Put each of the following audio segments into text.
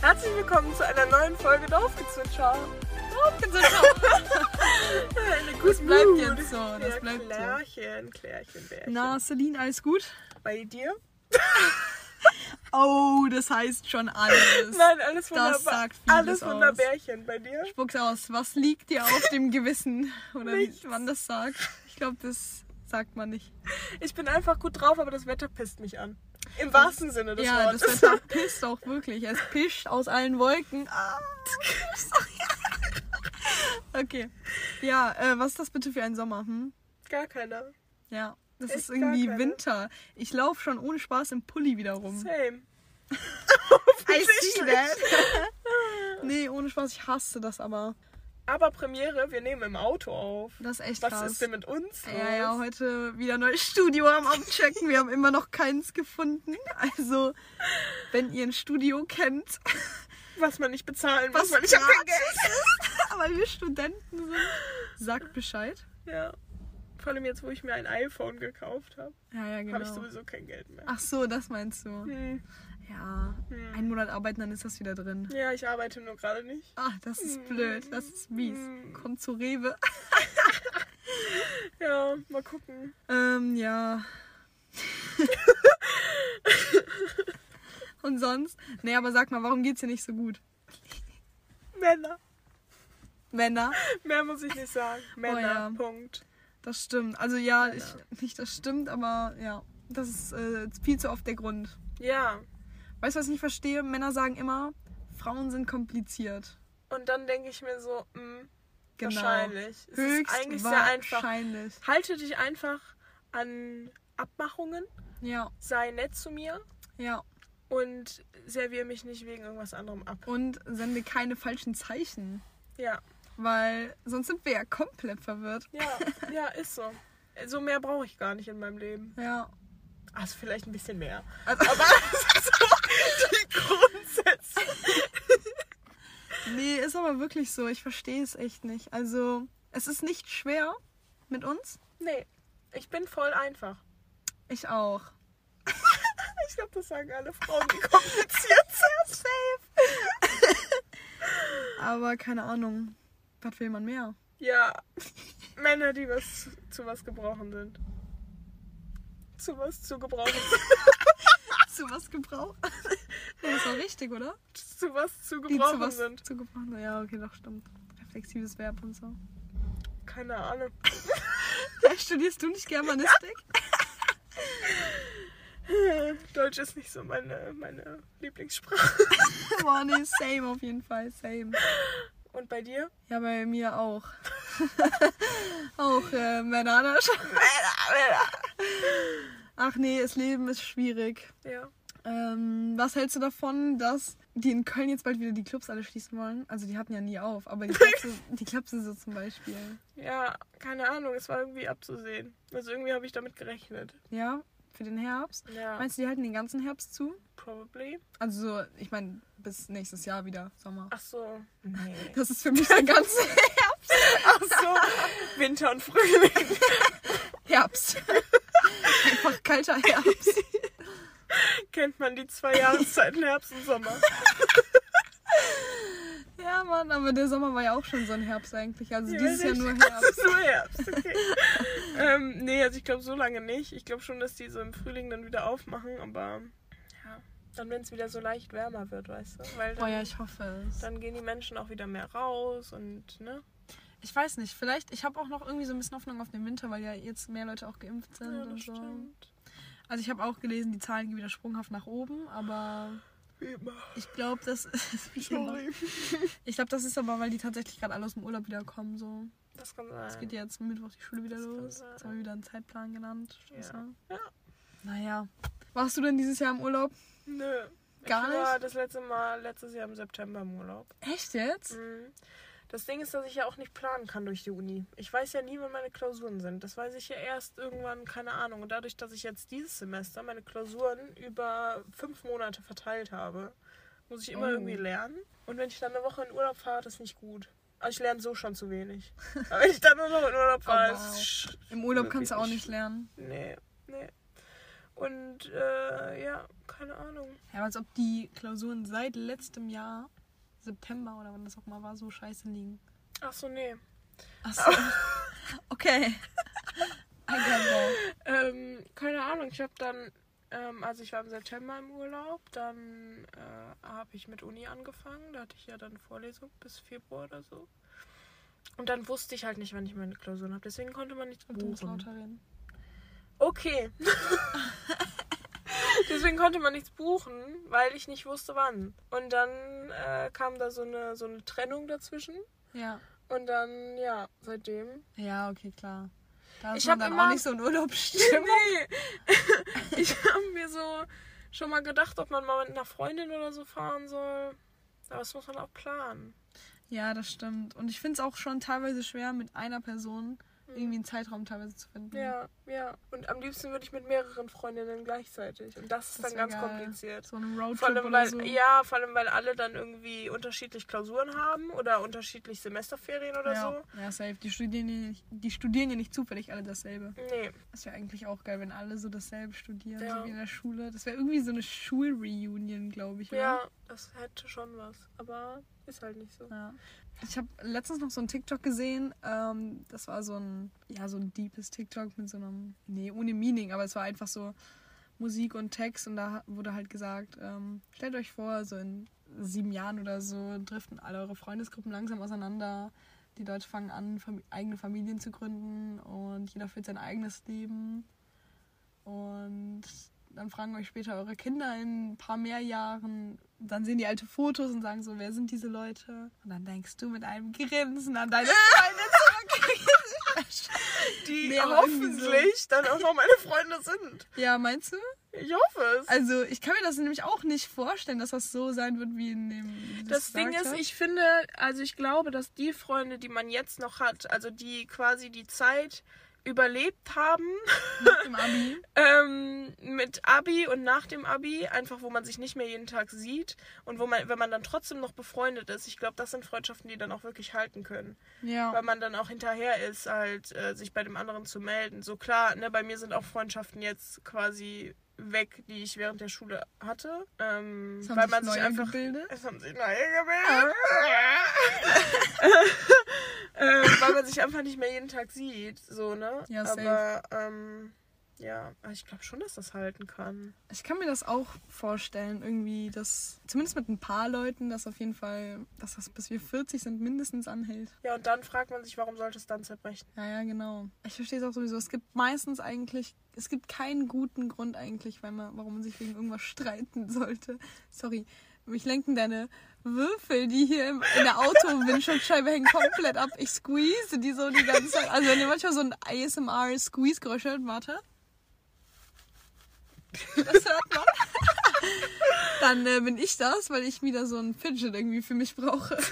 Herzlich willkommen zu einer neuen Folge Dorfgezwitscher. Dorfgezwitscher. das bleibt jetzt so, das ja, bleibt so. Klärchen, Klärchen, Bärchen. Na, Celine, alles gut? Bei dir? Oh, das heißt schon alles. Nein, alles Das wunderbar. sagt vieles alles aus. wunderbärchen. Bei dir? Spuck's aus. Was liegt dir auf dem Gewissen? Oder wie Nichts. man das sagt. Ich glaube, das sagt man nicht. Ich bin einfach gut drauf, aber das Wetter pisst mich an. Im wahrsten Sinne des ja, Wortes. das Wetter pisst auch wirklich. Es pischt aus allen Wolken. Ah. Okay. Ja, äh, was ist das bitte für ein Sommer? Hm? Gar keiner. Ja, das Echt ist irgendwie? Winter. Ich laufe schon ohne Spaß im Pulli wieder rum. Same. I see that. nee, ohne Spaß, ich hasse das aber. Aber Premiere, wir nehmen im Auto auf. Das ist echt Was krass. ist denn mit uns? ja, ja, heute wieder neues Studio am Abchecken. Wir haben immer noch keins gefunden. Also, wenn ihr ein Studio kennt, Was man nicht bezahlen was muss, weil ich habe kein Geld. Geld. weil wir Studenten sind, sagt Bescheid. Ja. Vor allem jetzt, wo ich mir ein iPhone gekauft habe, Ja, ja, genau. habe ich sowieso kein Geld mehr. Ach so, das meinst du. Hm. Ja, Hm. einen Monat arbeiten, dann ist das wieder drin. Ja, ich arbeite nur gerade nicht. Ach, das ist blöd, das ist mies. Hm. Kommt zu Rewe. Ja, mal gucken. Ähm, ja. Und sonst? Nee, aber sag mal, warum geht's dir nicht so gut? Männer. Männer? Mehr muss ich nicht sagen. Männer. Oh ja. Punkt. Das stimmt. Also ja, ich, nicht das stimmt, aber ja. Das ist äh, viel zu oft der Grund. Ja. Weißt du, was ich nicht verstehe? Männer sagen immer, Frauen sind kompliziert. Und dann denke ich mir so, mh, Genau. wahrscheinlich. Es ist eigentlich sehr einfach. wahrscheinlich. Halte dich einfach an Abmachungen, Ja, sei nett zu mir ja. und serviere mich nicht wegen irgendwas anderem ab. Und sende keine falschen Zeichen. Ja, Weil sonst sind wir ja komplett verwirrt. ja, ja, ist so. So mehr brauche ich gar nicht in meinem Leben. Ja. Also vielleicht ein bisschen mehr. Also, Aber so die Grundsätze. Nee, ist aber wirklich so. Ich verstehe es echt nicht. Also, es ist nicht schwer mit uns. Nee, ich bin voll einfach. Ich auch. Ich glaube, das sagen alle Frauen, die kompliziert sind. Safe. Aber keine Ahnung. Was will man mehr? Ja, Männer, die was zu was gebrochen sind. Zu was zu gebrauchen Zu was gebraucht? Nee, das war richtig, oder? zu was zu Die gebrauchen zu was sind. zu gebraucht. Ja, okay, doch, stimmt. Reflexives Verb und so. Keine Ahnung. Ja, studierst du nicht Germanistik? Deutsch ist nicht so meine, meine Lieblingssprache. Boah, nee, same auf jeden Fall, same. Und bei dir? Ja, bei mir auch. auch äh, Männer. Ach nee, das Leben ist schwierig. Ja. Ähm, was hältst du davon, dass die in Köln jetzt bald wieder die Clubs alle schließen wollen? Also die hatten ja nie auf, aber die Clubs, die Clubs sind so zum Beispiel. Ja, keine Ahnung, es war irgendwie abzusehen. Also irgendwie habe ich damit gerechnet. Ja, für den Herbst. Ja, Meinst du, die halten den ganzen Herbst zu? probably. Also so, ich meine, bis nächstes Jahr wieder Sommer. Ach so. Nee. Das ist für mich der ganze Ach so. Winter und Frühling. Herbst. Einfach kalter Herbst. Kennt man die zwei Jahreszeiten Herbst und Sommer. Ja, Mann, aber der Sommer war ja auch schon so ein Herbst eigentlich. Also dieses Jahr nur Das Herbst. ist nur Herbst, okay. ähm, nee, also ich glaube so lange nicht. Ich glaube schon, dass die so im Frühling dann wieder aufmachen, aber ja, dann wenn es wieder so leicht wärmer wird, weißt du? Weil Oh dann, ja, ich hoffe es. dann gehen die Menschen auch wieder mehr raus und ne? Ich weiß nicht, vielleicht, ich habe auch noch irgendwie so ein bisschen Hoffnung auf den Winter, weil ja jetzt mehr Leute auch geimpft sind Ja, und so. stimmt. Also ich habe auch gelesen, die Zahlen gehen wieder sprunghaft nach oben, aber Wie immer. ich glaube, das ist wie immer. Sorry. Ich glaube, das ist aber, weil die tatsächlich gerade alle aus dem Urlaub wiederkommen. So. Das kann sein. Es geht ja jetzt Mittwoch die Schule wieder Das los. Jetzt haben wir wieder einen Zeitplan genannt. Scheiße. Ja. Naja. Warst du denn dieses Jahr im Urlaub? Nö. Gar ich war nicht? das letzte Mal letztes Jahr im September im Urlaub. Echt jetzt? Mhm. Das Ding ist, dass ich ja auch nicht planen kann durch die Uni. Ich weiß ja nie, wann meine Klausuren sind. Das weiß ich ja erst irgendwann, keine Ahnung. Und dadurch, dass ich jetzt dieses Semester meine Klausuren über fünf Monate verteilt habe, muss ich immer Oh. irgendwie lernen. Und wenn ich dann eine Woche in Urlaub fahre, das ist nicht gut. Also ich lerne so schon zu wenig. Aber wenn ich dann nur noch in Urlaub fahre, Oh, wow. Im Urlaub kannst du auch nicht lernen. Nee, nee. Und äh, ja, keine Ahnung. Ja, als ob die Klausuren seit letztem Jahr, September oder wann das auch mal war, so scheiße liegen. Ach so, nee. Achso. okay. I get that. Ähm, keine Ahnung, ich habe dann, ähm, also ich war im September im Urlaub, dann äh, habe ich mit Uni angefangen. Da hatte ich ja dann Vorlesung bis Februar oder so. Und dann wusste ich halt nicht, wann ich meine Klausuren habe. Deswegen konnte man nichts Und du musst buchen. lauter reden. Okay. Deswegen konnte man nichts buchen, weil ich nicht wusste, wann. Und dann äh, kam da so eine, so eine Trennung dazwischen. Ja. Und dann, ja, seitdem. Ja, okay, klar. Da Ich man hab dann immer- auch nicht so in Urlaubsstimmung. Nee. ich habe mir so schon mal gedacht, ob man mal mit einer Freundin oder so fahren soll. Aber das muss man auch planen. Ja, das stimmt. Und ich finde es auch schon teilweise schwer, mit einer Person irgendwie einen Zeitraum teilweise zu finden. Ja, ja. Und am liebsten würde ich mit mehreren Freundinnen gleichzeitig. Und das ist Das dann ganz geil. kompliziert. So einen Roadtrip allem, oder weil, so. ja, vor allem, weil alle dann irgendwie unterschiedlich Klausuren haben oder unterschiedlich Semesterferien oder ja. ja, safe. Die studieren, ja nicht, die studieren ja nicht zufällig alle dasselbe. so. Nee. Das wäre eigentlich auch geil, wenn alle so dasselbe studieren, Ja. so wie in der Schule. Das wäre irgendwie so eine Schulreunion, glaube ich. oder? Ja, das hätte schon was. Aber ist halt nicht so. Ja. Ich habe letztens noch so ein TikTok gesehen. Ähm, das war so ein, ja, so ein deepes TikTok mit so einem, nee, ohne Meaning, aber es war einfach so Musik und Text und da wurde halt gesagt, ähm, stellt euch vor, so in sieben Jahren oder so driften alle eure Freundesgruppen langsam auseinander. Die Leute fangen an, Fam eigene Familien zu gründen und jeder führt sein eigenes Leben. Und dann fragen euch später eure Kinder in ein paar mehr Jahren, dann sehen die alte Fotos und sagen so, wer sind diese Leute? Und dann denkst du mit einem Grinsen an deine Freunde zurück. Die Nee, irgendwie so. hoffentlich dann auch noch meine Freunde sind. ja, meinst du? Ich hoffe es. Also ich kann mir das nämlich auch nicht vorstellen, dass das so sein wird wie in dem. du Das Ding ist, ich finde, also ich glaube, dass die Freunde, die man jetzt noch hat, also die quasi die Zeit überlebt haben Nach dem Abi. ähm, mit Abi und nach dem Abi, einfach wo man sich nicht mehr jeden Tag sieht und wo man, wenn man dann trotzdem noch befreundet ist, ich glaube, das sind Freundschaften, die dann auch wirklich halten können. Ja. Weil man dann auch hinterher ist, halt äh, sich bei dem anderen zu melden. So klar, ne, bei mir sind auch Freundschaften jetzt quasi weg, die ich während der Schule hatte. Ähm, Es haben weil sich man sich neue einfach gebildet. es haben sich neue gebildet. äh, weil man sich einfach nicht mehr jeden Tag sieht, so, ne? Ja, safe. Aber, ähm, ja, aber ich glaube schon, dass das halten kann. Ich kann mir das auch vorstellen, irgendwie, dass zumindest mit ein paar Leuten, dass auf jeden Fall, dass das bis wir 40 sind, mindestens anhält. Ja, und dann fragt man sich, warum sollte es dann zerbrechen? Ja, ja, genau. Ich verstehe es auch sowieso. Es gibt meistens eigentlich, es gibt keinen guten Grund eigentlich, weil man, warum man sich wegen irgendwas streiten sollte. Sorry, mich lenken deine Würfel, die hier im, in der Auto-Windschutzscheibe hängen, komplett ab. Ich squeeze die so die ganze Zeit. Also wenn ihr manchmal so ein ASMR-Squeeze-Geräusch hört, warte. Das hört man. Dann äh, bin ich das, weil ich wieder so ein Fidget irgendwie für mich brauche.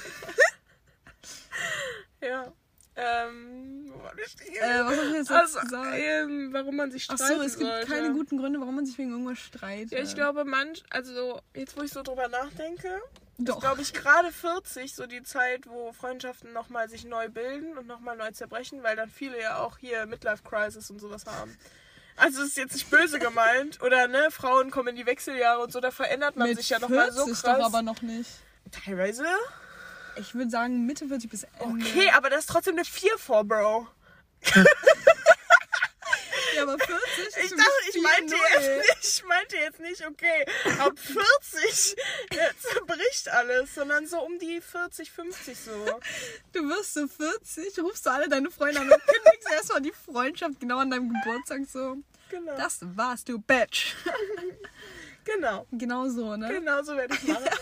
Ja. Ähm? Äh, was ich jetzt also, gesagt? ähm, warum man sich Ach streiten so, es gibt sollte. keine guten Gründe, warum man sich wegen irgendwas streitet. Ja, ich glaube, manch, also jetzt, wo ich so drüber nachdenke, Doch. ist, glaube ich, gerade 40 so die Zeit, wo Freundschaften nochmal sich neu bilden und nochmal neu zerbrechen, weil dann viele ja auch hier Midlife-Crisis und sowas haben. Also es ist jetzt nicht böse gemeint. Oder ne, Frauen kommen in die Wechseljahre und so, da verändert man Mit sich ja nochmal so 40 krass. doch aber noch nicht. Teilweise. Ich würde sagen Mitte 40 bis Ende. Okay, aber das ist trotzdem eine 4 vor, Bro. Ja, aber 40 ist Ich dachte, ich meinte 4-0. jetzt nicht, ich meinte jetzt nicht, okay, ab 40 äh, zerbricht alles, sondern so um die 40, 50 so. Du wirst so 40, rufst du alle deine Freunde an und kündigst erstmal die Freundschaft genau an deinem Geburtstag so. Genau. Das war's, du Bitch. genau. Genau so, ne? Genau so werde ich machen.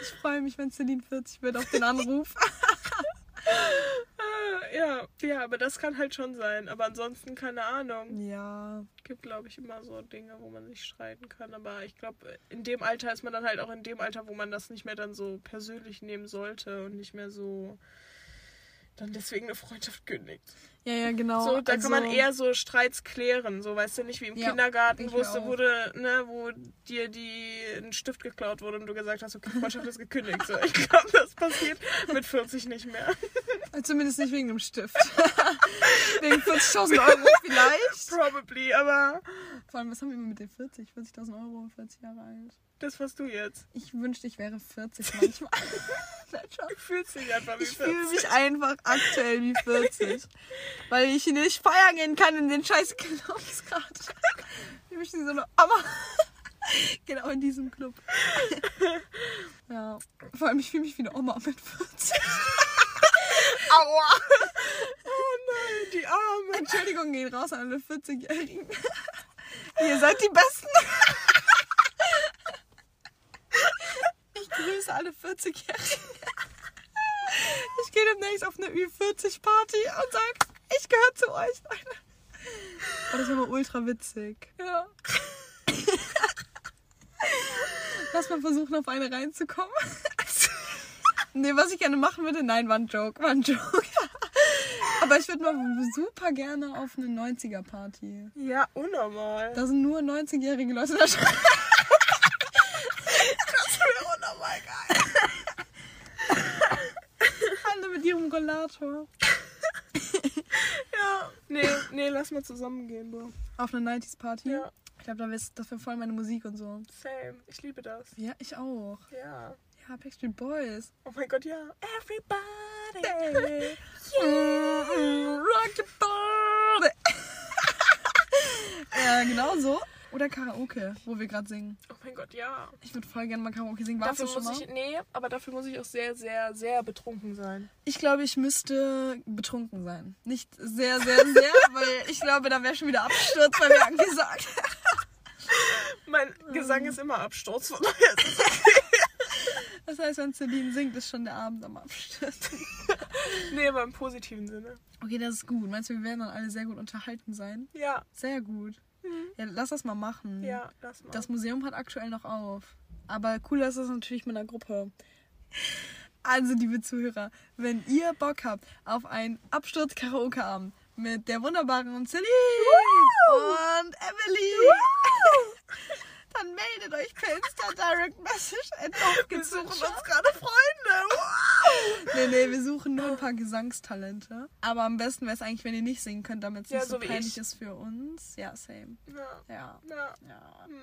Ich freue mich, wenn Celine 40 wird auf den Anruf. Ja, ja, aber das kann halt schon sein. Aber ansonsten keine Ahnung. ja. Gibt, glaube ich, immer so Dinge, wo man sich streiten kann. Aber ich glaube, in dem Alter ist man dann halt auch in dem Alter, wo man das nicht mehr dann so persönlich nehmen sollte und nicht mehr so dann deswegen eine Freundschaft kündigt. Ja, ja, genau. So, da also, kann man eher so Streits klären, so weißt du nicht wie im Ja, Kindergarten, wo es wurde, ne, wo dir die ein Stift geklaut wurde und du gesagt hast, okay, Freundschaft ist gekündigt. So, ich glaube, das passiert mit 40 nicht mehr. Zumindest nicht wegen dem Stift. wegen 40.000 Euro vielleicht. Probably, aber Vor allem, was haben wir mit den 40? 40.000 Euro, 40 Jahre alt. das warst du jetzt. Ich wünschte, ich wäre 40 manchmal. Nein. Du fühlst dich einfach wie Ich fühle 40. mich einfach aktuell wie 40. weil ich nicht feiern gehen kann in den scheiß Clubs gerade. Ich möchte so eine Oma. genau in diesem Club. ja. Vor allem, ich fühle mich wie eine Oma mit 40. Aua! Oh nein, die Arme. Entschuldigung gehen raus an alle 40-Jährigen. Ihr seid die Besten. Ich grüße alle 40-Jährigen. Ich gehe demnächst auf eine Ü40-Party und sag, ich gehöre zu euch. Oh, das wäre mal ultra witzig. Ja. Lass mal versuchen, auf eine reinzukommen. Nee, was ich gerne machen würde, nein, war ein Joke, war ein Joke. Aber ich würde mal super gerne auf eine 90er-Party. Ja, unnormal. Da sind nur 90-jährige Leute da drin. Das wäre unnormal geil. Alle mit ihrem Rollator. Nee, nee, lass mal zusammen gehen, Bro. Auf eine 90s-Party. Ja, Ich glaube, da wär's- das wäre voll meine Musik und so. same. Ich liebe das. Ja, ich auch. Ja. Ja, Backstreet Boys. Oh mein Gott, ja. Everybody. Mm, Rock the body. ja, genau so. Oder Karaoke, wo wir gerade singen. Oh mein Gott, ja. Ich würde voll gerne mal Karaoke singen. Warst Dafür du schon muss mal? ich, nee, aber dafür muss ich auch sehr, sehr, sehr betrunken sein. Ich glaube, ich müsste betrunken sein. Nicht sehr, sehr, sehr, weil ich glaube, da wäre schon wieder Absturz bei mir angesagt. Mein Gesang ist immer Absturz. Von daher ist es Das heißt, wenn Celine singt, ist schon der Abend am Absturz. nee, aber im positiven Sinne. Okay, das ist gut. Meinst du, wir werden dann alle sehr gut unterhalten sein? Ja, Sehr gut. Ja, lass das mal machen. ja, lass mal. Das Museum hat aktuell noch auf. Aber cooler ist es natürlich mit einer Gruppe. Also, liebe Zuhörer, wenn ihr Bock habt auf einen Absturz-Karaoke-Abend mit der wunderbaren Celine und Emily, dann meldet euch per Insta Direct Message wir suchen uns gerade Freunde. Wow. Nee, nee, wir suchen nur ein paar Gesangstalente. Aber am besten wäre es eigentlich, wenn ihr nicht singen könnt, damit es Ja, nicht so peinlich ich. ist für uns. Ja, same. Ja, Ja. ja. Hm.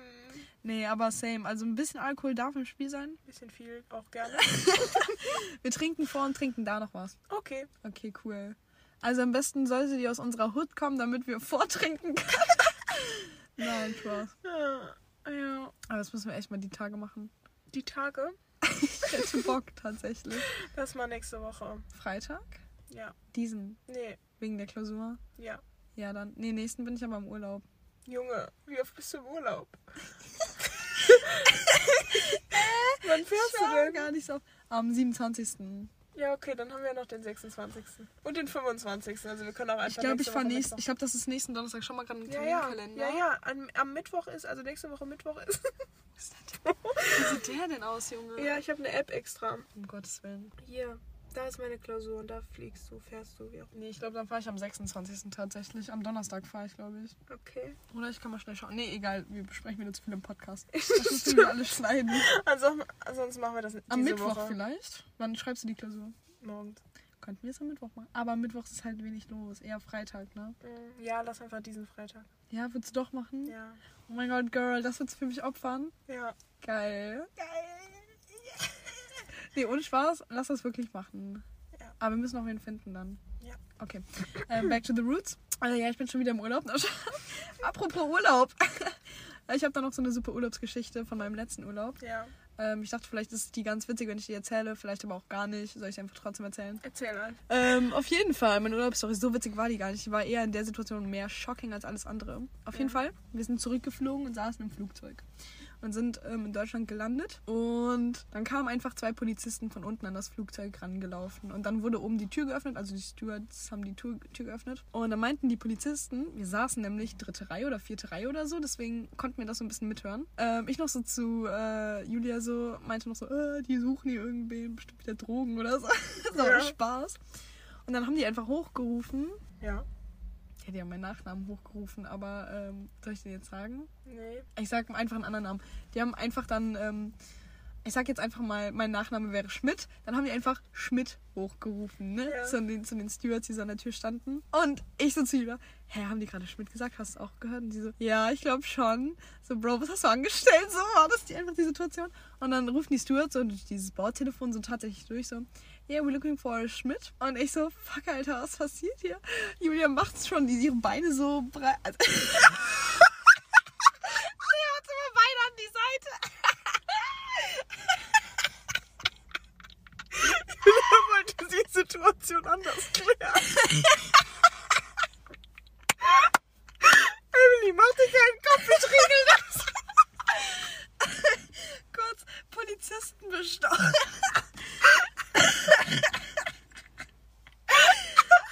Nee, aber same. Also ein bisschen Alkohol darf im Spiel sein. Bisschen viel, auch gerne. Wir trinken vor und trinken da noch was. Okay. Okay, cool. Also am besten sollte die aus unserer Hut kommen, damit wir vortrinken können. Nein, Spaß. Ja. Aber das müssen wir echt mal die Tage machen. Die Tage, Ich hätte Bock tatsächlich. das mal nächste Woche. Freitag? Ja. Diesen. Nee, Wegen der Klausur? ja. Ja, dann. Nee, nächsten bin ich aber im Urlaub. Junge, wie oft bist du im Urlaub? Wann fährst du war denn? gar nicht so. Am 27. Ja, okay, dann haben wir noch den 26. Und den 25. Also wir können auch einfach Ich glaube, ich fahre nächst, ich glaube, das ist nächsten Donnerstag schon mal gerade ein Ja, ja, Terminkalender. ja, ja. Am, am Mittwoch ist, also nächste Woche Mittwoch ist. Wie sieht der denn aus, Junge? ja, ich habe eine App extra. Um Gottes Willen. Hier, da ist meine Klausur und da fliegst du, fährst du, wie auch Nee, ich glaube, dann fahre ich am 26. tatsächlich. Am Donnerstag fahre ich, glaube ich. Okay. Oder ich kann mal schnell schauen. Nee, egal, wir besprechen wieder zu viel im Podcast. Das müssen wir alles schneiden. Ansonsten, ansonsten machen wir das Am diese Mittwoch Woche. vielleicht? Wann schreibst du die Klausur? Morgens. Könnten wir es am Mittwoch machen? Aber am Mittwoch ist halt wenig los. Eher Freitag, ne? Mm, Ja, lass einfach diesen Freitag. Ja, würdest du doch machen? Ja. Oh mein Gott, Girl, das würdest du für mich opfern? Ja. Geil. Nee, ohne Spaß, lass das wirklich machen. Ja. Aber wir müssen auch wen finden dann. Ja. Okay. Ähm, back to the roots. Also ja, ich bin schon wieder im Urlaub. Apropos Urlaub. Ich habe da noch so eine super Urlaubsgeschichte von meinem letzten Urlaub. Ja. Ähm, ich dachte, vielleicht ist die ganz witzig, wenn ich die erzähle. Vielleicht aber auch gar nicht. Soll ich die einfach trotzdem erzählen? Erzähl mal. Ähm, auf jeden Fall, meine Urlaubsstory, so witzig war die gar nicht. Die war eher in der Situation mehr shocking als alles andere. Auf jeden Ja. Fall, wir sind zurückgeflogen und saßen im Flugzeug. Und sind ähm, in Deutschland gelandet. Und dann kamen einfach zwei Polizisten von unten an das Flugzeug rangelaufen. Und dann wurde oben die Tür geöffnet, also die Stewards haben die Tür, Tür geöffnet. Und dann meinten die Polizisten, wir saßen nämlich dritte Reihe oder vierte Reihe oder so, deswegen konnten wir das so ein bisschen mithören. Ähm, ich noch so zu äh, Julia so, meinte noch so, äh, die suchen hier irgendwen, bestimmt wieder Drogen oder so. so Ja. Spaß. Und dann haben die einfach hochgerufen. Ja. Ja, die haben meinen Nachnamen hochgerufen, aber ähm, soll ich den jetzt sagen? Nee. Ich sag einfach einen anderen Namen. Die haben einfach dann ähm, ich sag jetzt einfach mal, mein Nachname wäre Schmidt, dann haben die einfach Schmidt hochgerufen, ne? Ja. Zu, den, zu den Stewards, die so an der Tür standen. Und ich so zu ihr, hä, haben die gerade Schmidt gesagt? Hast du auch gehört? Und die so, ja, ich glaube schon. So, Bro, was hast du angestellt? So war das die einfach die Situation. Und dann rufen die Stewards durch dieses Bordtelefon so tatsächlich durch, so, yeah, we're looking for Schmidt. Und ich so, fuck, Alter, was passiert hier? Julia macht's schon, die ihre Beine so breit. Also, sie hat immer Beine an die Seite. Er wollte die Situation anders klären. Emily, mach dir keinen Kopf, ich regel das. kurz Polizisten bestochen.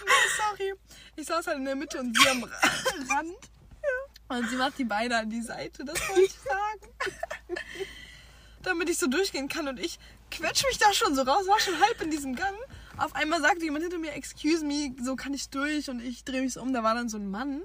nee, sorry. Ich saß halt in der Mitte und sie am Ra- Rand. Und sie macht die Beine an die Seite, das wollte ich sagen. Damit ich so durchgehen kann und ich quetsch mich da schon so raus, war schon halb in diesem Gang. Auf einmal sagte jemand hinter mir, excuse me, so kann ich durch und ich drehe mich so um, da war dann so ein Mann.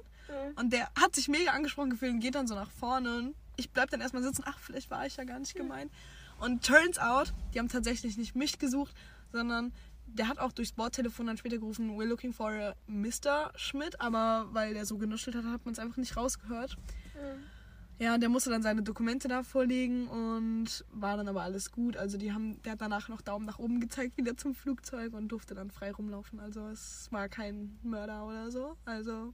Und der hat sich mega angesprochen gefühlt und geht dann so nach vorne. Und ich bleib dann erstmal sitzen. Ach, vielleicht war ich ja gar nicht gemeint. Und turns out, die haben tatsächlich nicht mich gesucht, sondern der hat auch durchs Bordtelefon dann später gerufen, we're looking for a Mr. Schmidt. Aber weil der so genuschelt hat, hat man es einfach nicht rausgehört. Ja, der musste dann seine Dokumente da vorlegen und war dann aber alles gut. Also die haben, der hat danach noch Daumen nach oben gezeigt, wieder zum Flugzeug und durfte dann frei rumlaufen. Also es war kein Mörder oder so. Also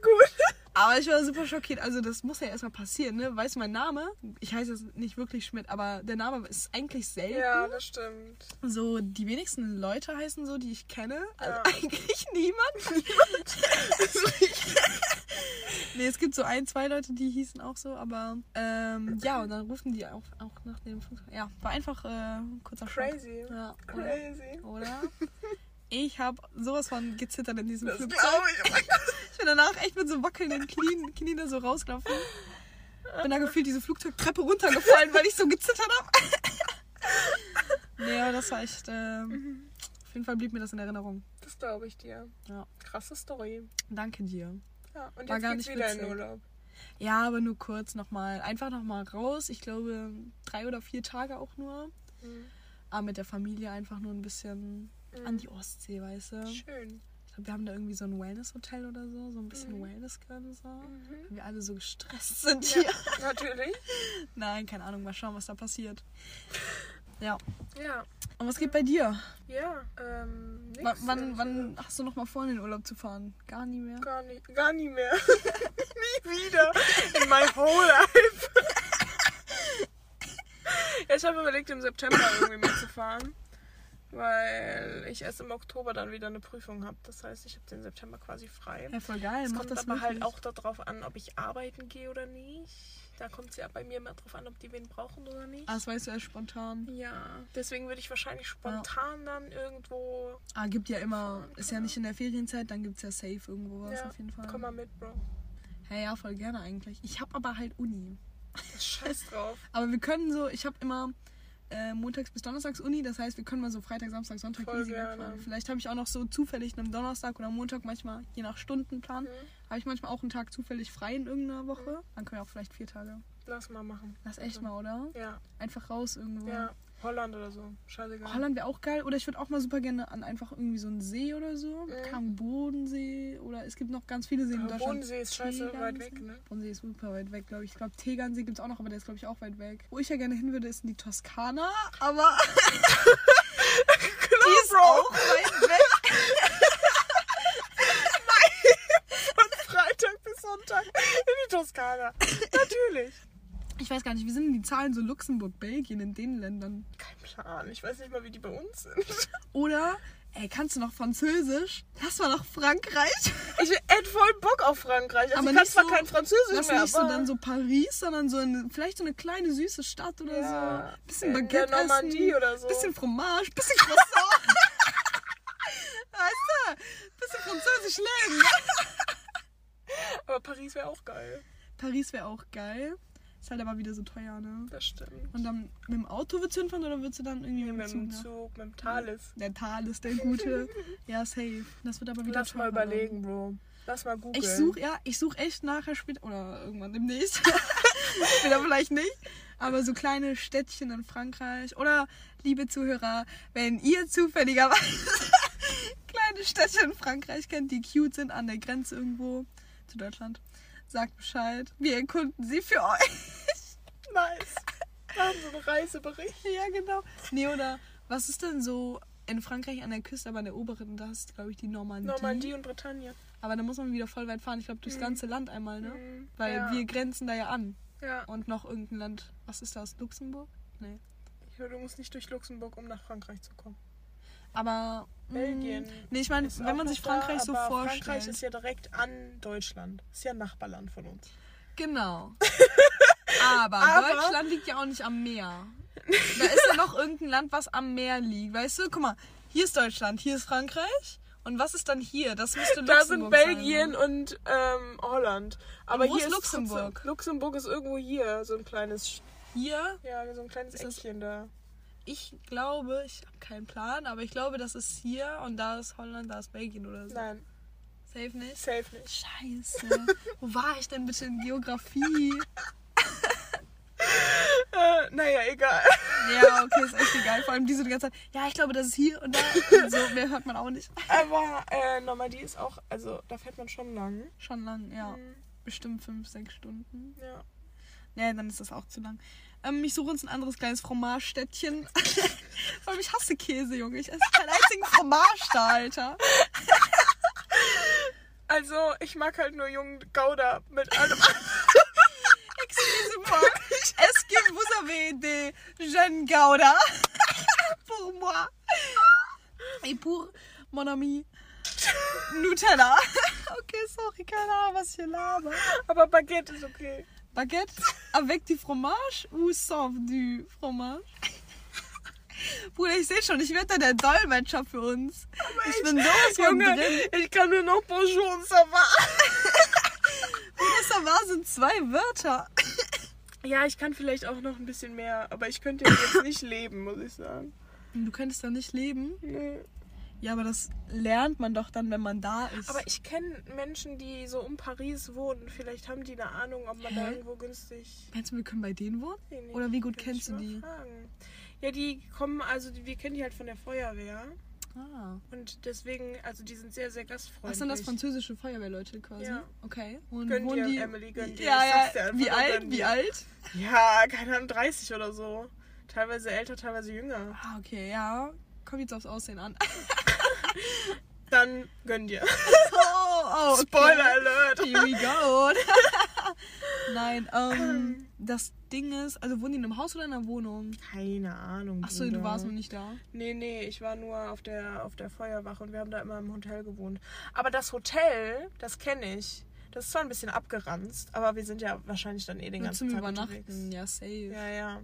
Gut. Aber ich war super schockiert. Also, das muss ja erstmal passieren, ne? Weißt du, mein Name, ich heiße jetzt nicht wirklich Schmidt, aber der Name ist eigentlich selten. Ja, das stimmt. So, die wenigsten Leute heißen so, die ich kenne. Also Ja. eigentlich niemand. nee, es gibt so ein, zwei Leute, die hießen auch so, aber ähm, ja, und dann rufen die auch, auch nach dem Flugzeug. Ja, war einfach äh, kurzer. Crazy. Ja, oder? Crazy. oder? Ich habe sowas von gezittert in diesem Das Flugzeug. ich. Oh. Ich bin danach echt mit so wackelnden Knien, Knien da so rausgelaufen. Bin da gefühlt diese Flugzeugtreppe runtergefallen, weil ich so gezittert habe. nee, aber das war echt. Ähm, auf jeden Fall blieb mir das in Erinnerung. Das glaube ich dir. Ja. Krasse Story. Danke dir. Ja, und War jetzt gar geht's nicht wieder in witzig. Urlaub. Ja, aber nur kurz nochmal. Einfach nochmal raus. Ich glaube, drei oder vier Tage auch nur. Mhm. Aber mit der Familie einfach nur ein bisschen an die Ostsee, weißt du? Schön. Ich glaube, wir haben da irgendwie so ein Wellness-Hotel oder so. So ein bisschen Mhm. Wellness gönnen. So. Mhm. Weil wir alle so gestresst sind Ja, hier. natürlich. Nein, keine Ahnung. Mal schauen, was da passiert. Ja. Ja. Und was geht bei dir? Ja, ähm, nix. W wann, wann hast du noch mal vor, in den Urlaub zu fahren? Gar nie mehr? Gar nicht, gar nie mehr. Nie wieder. In my whole life. ja, ich habe überlegt, im September irgendwie mitzufahren. Weil ich erst im Oktober dann wieder eine Prüfung habe. Das heißt, ich habe den September quasi frei. Ja, voll geil. Es kommt das aber wirklich. halt auch darauf an, ob ich arbeiten gehe oder nicht. Da kommt es ja bei mir immer drauf an, ob die wen brauchen oder nicht. Ah, das weißt du erst spontan. Ja, deswegen würde ich wahrscheinlich spontan dann irgendwo. Ah, gibt ja immer. Ist ja nicht in der Ferienzeit, dann gibt's ja safe irgendwo was Ja, auf jeden Fall. Komm mal mit, Bro. Hey, ja, voll gerne eigentlich. Ich hab aber halt Uni. Scheiß drauf. Aber wir können so, ich habe immer äh, montags bis donnerstags Uni, das heißt, wir können mal so Freitag, Samstag, Sonntag Voll easy gerne. wegfahren. Vielleicht habe ich auch noch so zufällig einen Donnerstag oder Montag manchmal, je nach Stundenplan, Mhm. habe ich manchmal auch einen Tag zufällig frei in irgendeiner Woche. Dann können wir auch vielleicht vier Tage. Lass mal machen. Lass echt Also, mal, oder? Ja, Einfach raus irgendwo. ja. Holland oder so. Scheißegal. Holland wäre auch geil. Oder ich würde auch mal super gerne an einfach irgendwie so einen See oder so. Mhm. Bodensee. Oder es gibt noch ganz viele Seen in Aber Deutschland. Bodensee ist scheiße Tegernsee. weit weg, ne? Bodensee ist super weit weg, glaube ich. Ich glaube, Tegernsee gibt es auch noch, aber der ist, glaube ich, auch weit weg. Wo ich ja gerne hin würde, ist in die Toskana. Aber die ist auch weit weg. Von Freitag bis Sonntag in die Toskana. Natürlich. Ich weiß gar nicht, wie sind denn die Zahlen so Luxemburg, Belgien in den Ländern? Kein Plan. Ich weiß nicht mal, wie die bei uns sind. Oder, ey, kannst du noch Französisch? Lass mal nach Frankreich. Ich hätte voll Bock auf Frankreich. Also Aber ich kann zwar so- kein Französisch Lass mehr, nicht so aber dann so Paris, sondern so eine, vielleicht so eine kleine süße Stadt oder Ja, so. Bisschen in Baguette der Normandie essen, oder so. Bisschen Fromage, bisschen Croissant. weißt du? Bisschen französisch leben. Aber Paris wäre auch geil. Paris wäre auch geil. Ist halt aber wieder so teuer, ne? Das stimmt. Und dann mit dem Auto würdest du hinfahren oder würdest du dann irgendwie mit Mit dem Zug? ne? Zug, mit dem Thales. Der Tal ist der Gute. ja, safe. Das wird aber wieder Lass mal teurer. überlegen, Bro. Lass mal googeln. Ich suche, ja, ich suche echt nachher später oder irgendwann demnächst Wieder vielleicht nicht. Aber so kleine Städtchen in Frankreich. Oder, liebe Zuhörer, wenn ihr zufälligerweise kleine Städtchen in Frankreich kennt, die cute sind an der Grenze irgendwo zu Deutschland, sagt Bescheid. Wir erkunden sie für euch. Nice. Wir haben so einen Reisebericht. Ja, genau. Nee, oder was ist denn so in Frankreich an der Küste, aber an der oberen, da ist, glaube ich, die Normandie. Normandie und Bretagne. Aber da muss man wieder voll weit fahren. Ich glaube, durchs ganze Land einmal, ne? Mhm. Weil ja. wir grenzen da ja an. Ja. Und noch irgendein Land. Was ist das? Luxemburg? Nee. Ich höre, du musst nicht durch Luxemburg, um nach Frankreich zu kommen. Aber. mh, Belgien. Nee, ich meine, Ist wenn man sich Frankreich da, so vorstellt. Frankreich ist ja direkt an Deutschland. Ist ja ein Nachbarland von uns. Genau. Aber, Aber- Deutschland liegt ja auch nicht am Meer. Da ist ja noch irgendein Land, was am Meer liegt. Weißt du, guck mal, hier ist Deutschland, hier ist Frankreich. Und was ist dann hier? Das müsste Da sind Luxemburg Belgien sein. und ähm, Holland. Aber wo hier ist trotzdem- Luxemburg? Luxemburg ist irgendwo hier, so ein kleines, Hier, ja, so ein kleines Ist Eckchen da. Ich glaube, ich habe keinen Plan, aber ich glaube, das ist hier und da ist Holland, da ist Belgien oder so. Nein, Safe nicht? safe nicht. Scheiße. Wo war ich denn bitte in Geografie? Äh, naja, egal. Ja, okay, ist echt egal. Vor allem diese die ganze Zeit. Ja, ich glaube, das ist hier und da. Und so, mehr hört man auch nicht. Aber äh, Normandie ist auch, also da fährt man schon lang. Schon lang, ja. Mhm, Bestimmt fünf, sechs Stunden. ja. Ja, dann ist das auch zu lang. Ähm, ich suche uns ein anderes kleines Fromage-Städtchen. Allem, ich hasse Käse, Junge. Ich esse keinen einzigen Fromage da, Alter. Also, ich mag halt nur jungen Gouda mit allem. Excusez-moi. Est-ce que vous avez des jeunes Gouda pour moi? Et pour mon ami Nutella. Okay, sorry, keine Ahnung, was ich hier laber. Aber Baguette ist okay. Baguette avec du fromage ou sans du fromage? Bruder, ich sehe schon, ich werde da der Dolmetscher für uns. ich bin sowas von Junge, drin. ich kann nur noch Bonjour und ça va. Bruder, Savar sind zwei Wörter. Ja, ich kann vielleicht auch noch ein bisschen mehr, aber ich könnte jetzt nicht leben, muss ich sagen. Du könntest da nicht leben. Nee. Ja, aber das lernt man doch dann, wenn man da ist. Aber ich kenne Menschen, die so um Paris wohnen. Vielleicht haben die eine Ahnung, ob man da Hä? irgendwo günstig. Meinst du, wir können bei denen wohnen? Nee, nee, Oder wie gut kennst du die? Fragen. Ja, die kommen, also wir kennen die halt von der Feuerwehr. Ah. Und deswegen, also die sind sehr, sehr gastfreundlich. Was sind das französische Feuerwehrleute quasi? Ja. Okay. Und Gönn wohnen dir, die... Emily, gönn dir. Ja, ja. Wie alt? Wie alt? Ja, keine Ahnung, 30 oder so. Teilweise älter, teilweise jünger. Ah, okay, ja. Kommt jetzt aufs Aussehen an. Dann gönn dir. oh, oh, okay. Spoiler Alert. Here we go. Nein, ähm, das Ding ist, also wohnen die in einem Haus oder in einer Wohnung? Keine Ahnung. Achso, du warst noch nicht da. Nee, nee, ich war nur auf der, auf der Feuerwache und wir haben da immer im Hotel gewohnt. Aber das Hotel, das kenne ich. Das ist zwar ein bisschen abgeranzt, aber wir sind ja wahrscheinlich dann eh den ganzen zum Tag Übernachten. unterwegs. Ja, safe. Ja, ja.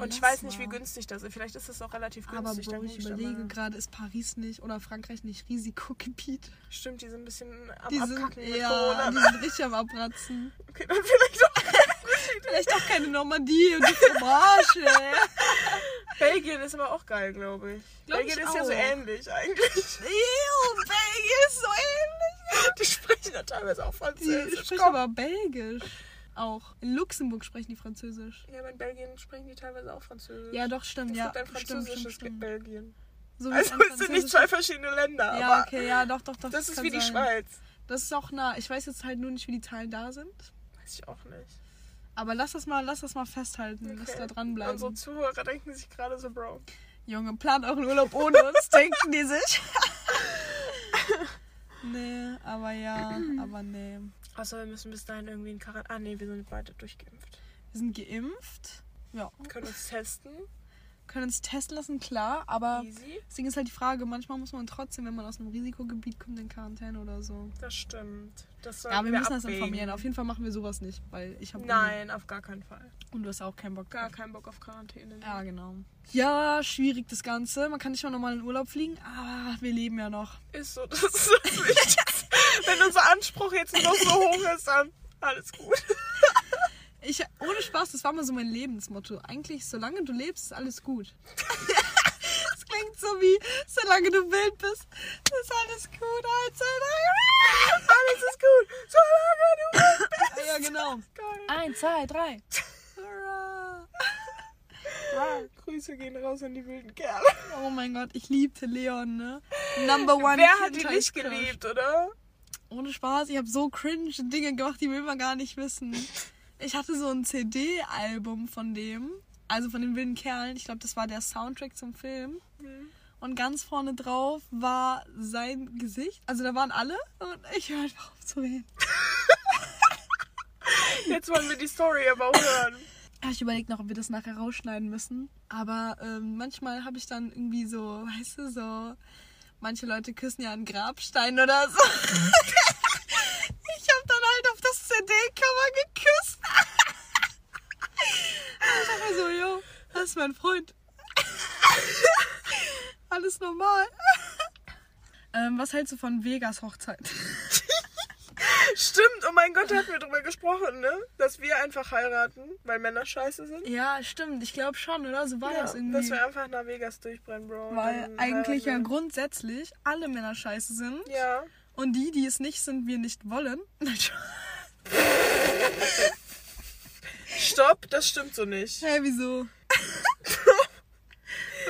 Und ich weiß nicht, wie günstig das ist. Vielleicht ist es auch relativ Aber günstig. Bro, dann ich überlege mal. gerade, ist Paris nicht oder Frankreich nicht Risikogebiet? Stimmt, die sind ein bisschen am Die sind, Abkacken mit ja, Corona. die sind richtig am Abratzen. Okay, dann vielleicht auch. Vielleicht auch keine Normandie und die Fromage. Belgien ist aber auch geil, glaube ich. Glaub Belgien ich ist ja so auch. ähnlich eigentlich. Ew, Belgien ist so ähnlich. Die sprechen ja teilweise auch Die Französisch. sprechen Komm. aber Belgisch. Auch. In Luxemburg sprechen die Französisch. Ja, aber in Belgien sprechen die teilweise auch Französisch. Ja, doch, stimmt. Es ja, gibt ein französisches stimmt, stimmt. Belgien. So wie Also es sind nicht zwei verschiedene Länder, Ja, aber okay, ja, doch, doch, doch. das ist wie die sein. Schweiz. Das ist auch nah. Ich weiß jetzt halt nur nicht, wie die Zahlen da sind. Weiß ich auch nicht. Aber lass das mal, lass das mal festhalten, Okay. wir da dranbleiben. Unsere Zuhörer denken sich gerade so, Bro. Junge, plant euren Urlaub ohne uns, denken die sich. Nee, aber ja, aber nee. Außer wir müssen bis dahin irgendwie in Quarantäne. Ah, nee, wir sind beide durchgeimpft. Wir sind geimpft. Ja. Können uns testen. Können uns testen lassen, klar, aber Easy. deswegen ist halt die Frage, manchmal muss man trotzdem, wenn man aus einem Risikogebiet kommt, in Quarantäne oder so. Das stimmt. Das Ja, wir wir müssen das abwägen. informieren. Auf jeden Fall machen wir sowas nicht, weil ich habe Nein, auf gar keinen Fall. und du hast auch keinen Bock. Gar keinen Bock auf Quarantäne. Ja, genau. Ja, schwierig das Ganze. Man kann nicht mal normal in Urlaub fliegen, aber wir leben ja noch. Ist so, das ist das Wichtigste. Wenn unser Anspruch jetzt noch so hoch ist, dann alles gut. Ich, ohne Spaß, das war mal so mein Lebensmotto. Eigentlich, solange du lebst, ist alles gut. das klingt so wie, solange du wild bist, ist alles gut. Drei. Alles ist gut. Solange du wild bist. Ja, genau. Eins, zwei, drei. Grüße gehen raus an die wilden Kerle. Oh mein Gott, ich liebte Leon, ne? Number one. Wer hat die nicht geliebt, oder? Ohne Spaß, ich habe so cringe Dinge gemacht, die will man gar nicht wissen. Ich hatte so ein CD-Album von dem, also von den wilden Kerlen. Ich glaube, das war der Soundtrack zum Film. Und ganz vorne drauf war sein Gesicht. Also da waren alle und ich höre einfach auf zu reden. Jetzt wollen wir die Story aber auch hören. Ich überlege noch, ob wir das nachher rausschneiden müssen. Aber ähm, manchmal habe ich dann irgendwie so, weißt du, so. Manche Leute küssen ja einen Grabstein oder so. ich habe dann halt auf das CD-Cover geküsst. ich dachte mir so, yo, das ist mein Freund. Alles normal. ähm, was hältst du von Vegas Hochzeit? Stimmt, oh mein Gott, da hatten wir drüber gesprochen, ne? Dass wir einfach heiraten, weil Männer scheiße sind. Ja, stimmt. Ich glaube schon, oder? So war Ja, das irgendwie. dass wir einfach nach Vegas durchbrennen, Bro. Weil eigentlich ja heiraten. grundsätzlich alle Männer scheiße sind. Ja. Und die, die es nicht sind, wir nicht wollen. Stopp, das stimmt so nicht. Hä, wieso?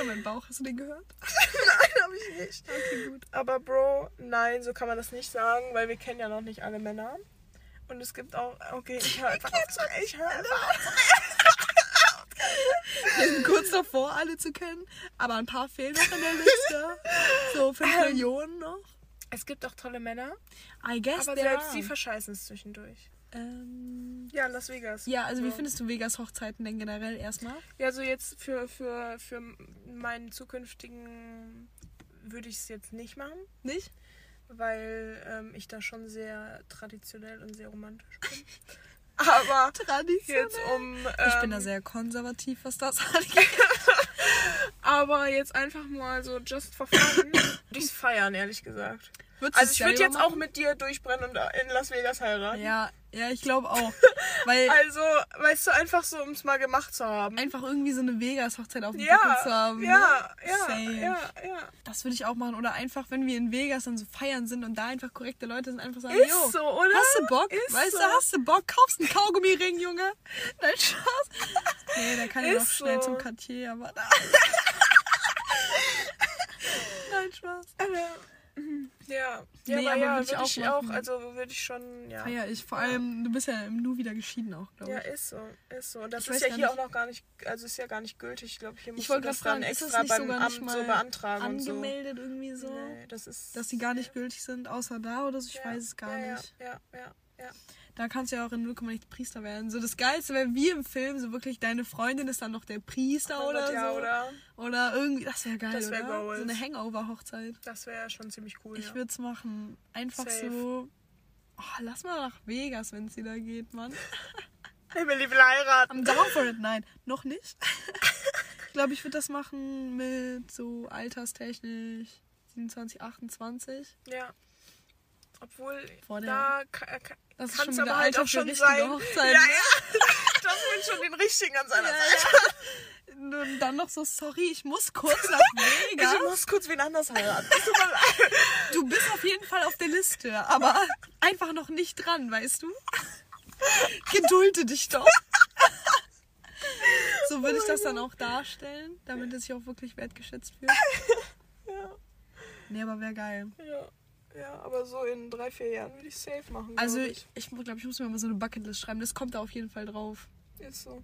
Oh, mein Bauch, hast du den gehört? Nein, hab ich nicht. Okay, gut. Aber Bro, nein, so kann man das nicht sagen, weil wir kennen ja noch nicht alle Männer. Und es gibt auch, okay, ich höre einfach auf zu Ich höre einfach auf. Wir sind kurz davor, alle zu kennen. Aber ein paar fehlen noch in der Liste. So 5 Ähm. Millionen noch. Es gibt auch tolle Männer, I guess aber selbst are. die verscheißen es zwischendurch. Ähm, Ja, Las Vegas. Ja, also wie So. findest du Vegas Hochzeiten denn generell erstmal? Ja, so jetzt für, für, für meinen zukünftigen würde ich es jetzt nicht machen, Nicht? weil ähm, ich da schon sehr traditionell und sehr romantisch bin. Aber Traditionell. jetzt um. ich bin da ähm, sehr konservativ, was das angeht. Aber jetzt einfach mal so just for fun. würde ich feiern, ehrlich gesagt. Würdest Also ich würde jetzt auch machen? mit dir durchbrennen und in Las Vegas heiraten. Ja, ja, ich glaube auch. Weil Also, weißt du, einfach so, um es mal gemacht zu haben. einfach irgendwie so eine Vegas-Hochzeit auf dem ja, Buckel zu haben. ja, ne? ja, Safe. ja, ja. Das würde ich auch machen. Oder einfach, wenn wir in Vegas dann so feiern sind und da einfach korrekte Leute sind, einfach sagen, Ist yo, so, oder? hast du Bock? Ist weißt so. du, hast du Bock? Kaufst einen Kaugummiring, Junge. Nein, Spaß. Nee, der kann ja noch schnell so. zum Cartier, aber... Nein, Spaß. Ja, ja, Nee, aber, aber ja, würd ich würde auch ich auch, also würde ich schon, ja. Feier ich. Vor allem, du bist ja im Nu wieder geschieden auch, glaube Ja, ich. ist so, ist so. Und das Ich ist ja hier nicht- auch noch gar nicht, also ist ja gar nicht gültig. Ich glaube, hier du wollte das gerade dann extra nicht beim Amt so beantragen und so. angemeldet irgendwie so? Nee, das ist... Dass die gar nicht gültig sind, außer da oder so? Ich ja, weiß es gar ja, nicht. Ja, ja, ja, ja. Da kannst du ja auch in 0, nicht Priester werden. So das Geilste wäre wie im Film, so wirklich deine Freundin ist dann noch der Priester oder ja, so. oder? Oder irgendwie, das wäre geil, Das wär oder? Goals. So eine Hangover-Hochzeit. Das wäre schon ziemlich cool, Ich ja. würde es machen. Einfach Safe. so. Oh, lass mal nach Vegas, wenn es wieder geht, Mann. Emily will heiraten. I'm down for it. Nein, noch nicht. ich glaube, ich würde das machen mit so alterstechnisch 27, 28. Ja. Obwohl, Vor der- da ist kann schon es aber halt Alter auch schon sein. Hochzeit, ja, ja. Das will schon den richtigen an seiner Ja, Seite. ja. Und dann noch so, sorry, ich muss kurz nach Vegas. Ich muss kurz wen anders heiraten. Du bist auf jeden Fall auf der Liste, aber einfach noch nicht dran, weißt du? Gedulde dich doch. So würde ich das dann auch darstellen, damit es sich auch wirklich wertgeschätzt wird. Ja, Nee, aber wäre geil. ja. Ja, aber so in drei, vier Jahren würde ich safe machen. Also glaub ich, ich glaube, ich muss mir mal so eine Bucketlist schreiben. Das kommt da auf jeden Fall drauf. Ist so.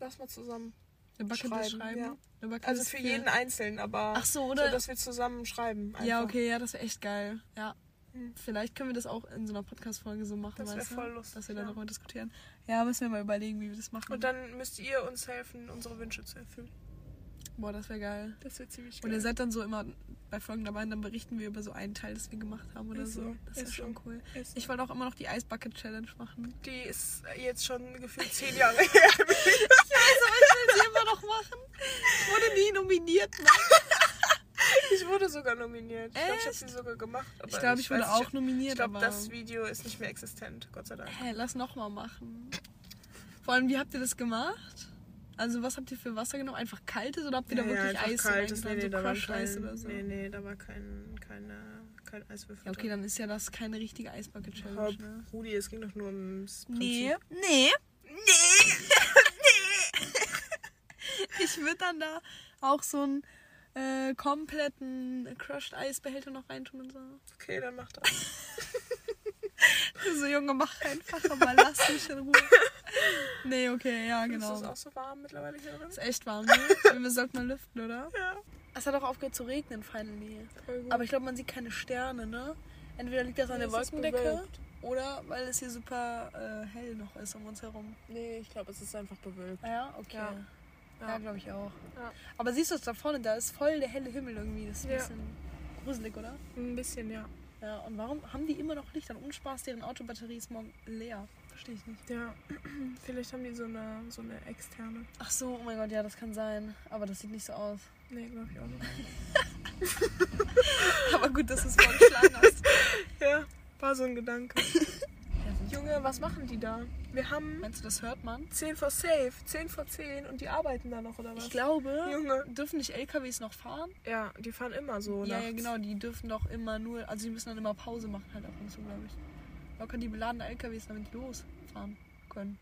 Lass mal zusammen. Eine Bucketlist Schreiben, schreiben. ja. Eine Bucketlist Also für jeden einzeln, aber Ach so, oder? so, dass wir zusammen schreiben. Einfach. Ja, okay, ja, das wäre echt geil. Ja. Hm. Vielleicht können wir das auch in so einer Podcast-Folge so machen, Das wär weißt du? voll lustig, Dass wir dann ja. darüber diskutieren. Ja, müssen wir mal überlegen, wie wir das machen. Und dann müsst ihr uns helfen, unsere Wünsche zu erfüllen. Boah, das wäre geil. Das wird ziemlich Und geil. ihr seid dann so immer bei Folgen dabei und dann berichten wir über so einen Teil, das wir gemacht haben oder Ist so. so, Das wäre ist schon so. cool. Ist. Ich wollte auch immer noch die Ice Bucket Challenge machen. Die ist jetzt schon gefühlt zehn Jahre her. Ich weiß, aber ich will sie immer noch machen. Ich wurde nie nominiert. Mann. Ich wurde sogar nominiert. Ich glaube, ich habe sie sogar gemacht. Ich glaube, ich wurde weiß auch nominiert, Ich glaube, das Video ist nicht mehr existent, Gott sei Dank. Hä, lass noch mal machen. Vor allem, wie habt ihr das gemacht? Also was habt ihr für Wasser genommen? Einfach kaltes oder habt ihr Ja, da ja, wirklich einfach Eis kaltes. Nee, nee, so da war kein, oder so? nee, nee, da war kein, keine, kein Eiswürfel. Ja, okay, dann ist ja das keine richtige Eisbucket-Challenge, Überhaupt, ne? Rudi, es ging doch nur ums Prinzip. Nee, nee, nee, nee. Ich würde dann da auch so einen äh, kompletten Crushed Eisbehälter noch reintun und so. Okay, dann mach das. So, Junge, mach einfach, aber lass mich in Ruhe. Nee, okay, ja, genau. Ist das auch so warm mittlerweile hier drin? Ist echt warm, ne? Wir sollten mal lüften, oder? Ja. Es hat auch aufgehört zu regnen, finally. Voll gut. Aber ich glaube, man sieht keine Sterne, ne? Entweder liegt das an Nee, der es ist Wolkendecke oder weil es hier super äh, hell noch ist um uns herum. nee, ich glaube, es ist einfach bewölkt. Ah ja, okay. Ja. Ja, Ja. glaube ich auch. Ja. Aber siehst du es da vorne, da ist voll der helle Himmel irgendwie. Das ist ein Ja. bisschen gruselig, oder? Ein bisschen, ja. Ja, und warum haben die immer noch Licht an Unspaß? Deren Autobatterie ist morgen leer. Verstehe ich nicht. Ja, vielleicht haben die so eine, so eine externe. Ach so, oh mein Gott, ja, das kann sein. Aber das sieht nicht so aus. Nee, glaube ich auch nicht. Aber gut, dass du es vorgeschlagen hast. Ja, war so ein Gedanke. Junge, was machen die da? Wir haben Meinst du, das hört man? 10 vor safe, 10 vor 10 und die arbeiten da noch, oder was? Ich glaube, Junge. dürfen nicht LKWs noch fahren? Ja, die fahren immer so. ja, ja, genau, die dürfen doch immer nur, also die müssen dann immer Pause machen halt ab und zu, glaube ich. Locker die beladenen LKWs damit losfahren können.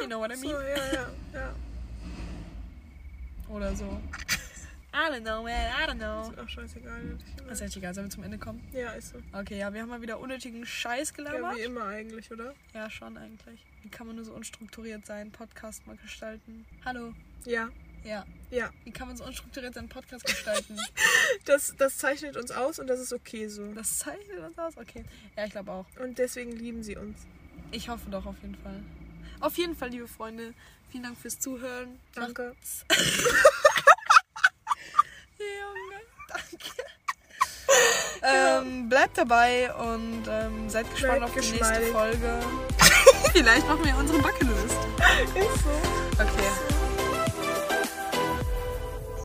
you know what I So, mean? ja, ja, ja. Oder so. I don't know, man, I don't know. Ist auch scheißegal. Ist echt egal, sollen wir zum Ende kommen? Ja, ist so. Okay, ja, wir haben mal wieder unnötigen Scheiß Ja, gelabert. wie immer eigentlich, oder? Ja, schon eigentlich. Wie kann man nur so unstrukturiert sein, Podcast mal gestalten? Hallo. Ja, Ja. ja. Wie kann man so unstrukturiert seinen Podcast gestalten? Das, das zeichnet uns aus und das ist okay so. Das zeichnet uns aus? Okay. Ja, ich glaube auch. Und deswegen lieben sie uns. Ich hoffe doch auf jeden Fall. Auf jeden Fall, liebe Freunde, vielen Dank fürs Zuhören. Danke. Junge, danke. ähm, bleibt dabei und ähm, seid gespannt Bleibt auf die nächste. Folge. Vielleicht machen wir unsere Bucketlist. Ist so. Okay.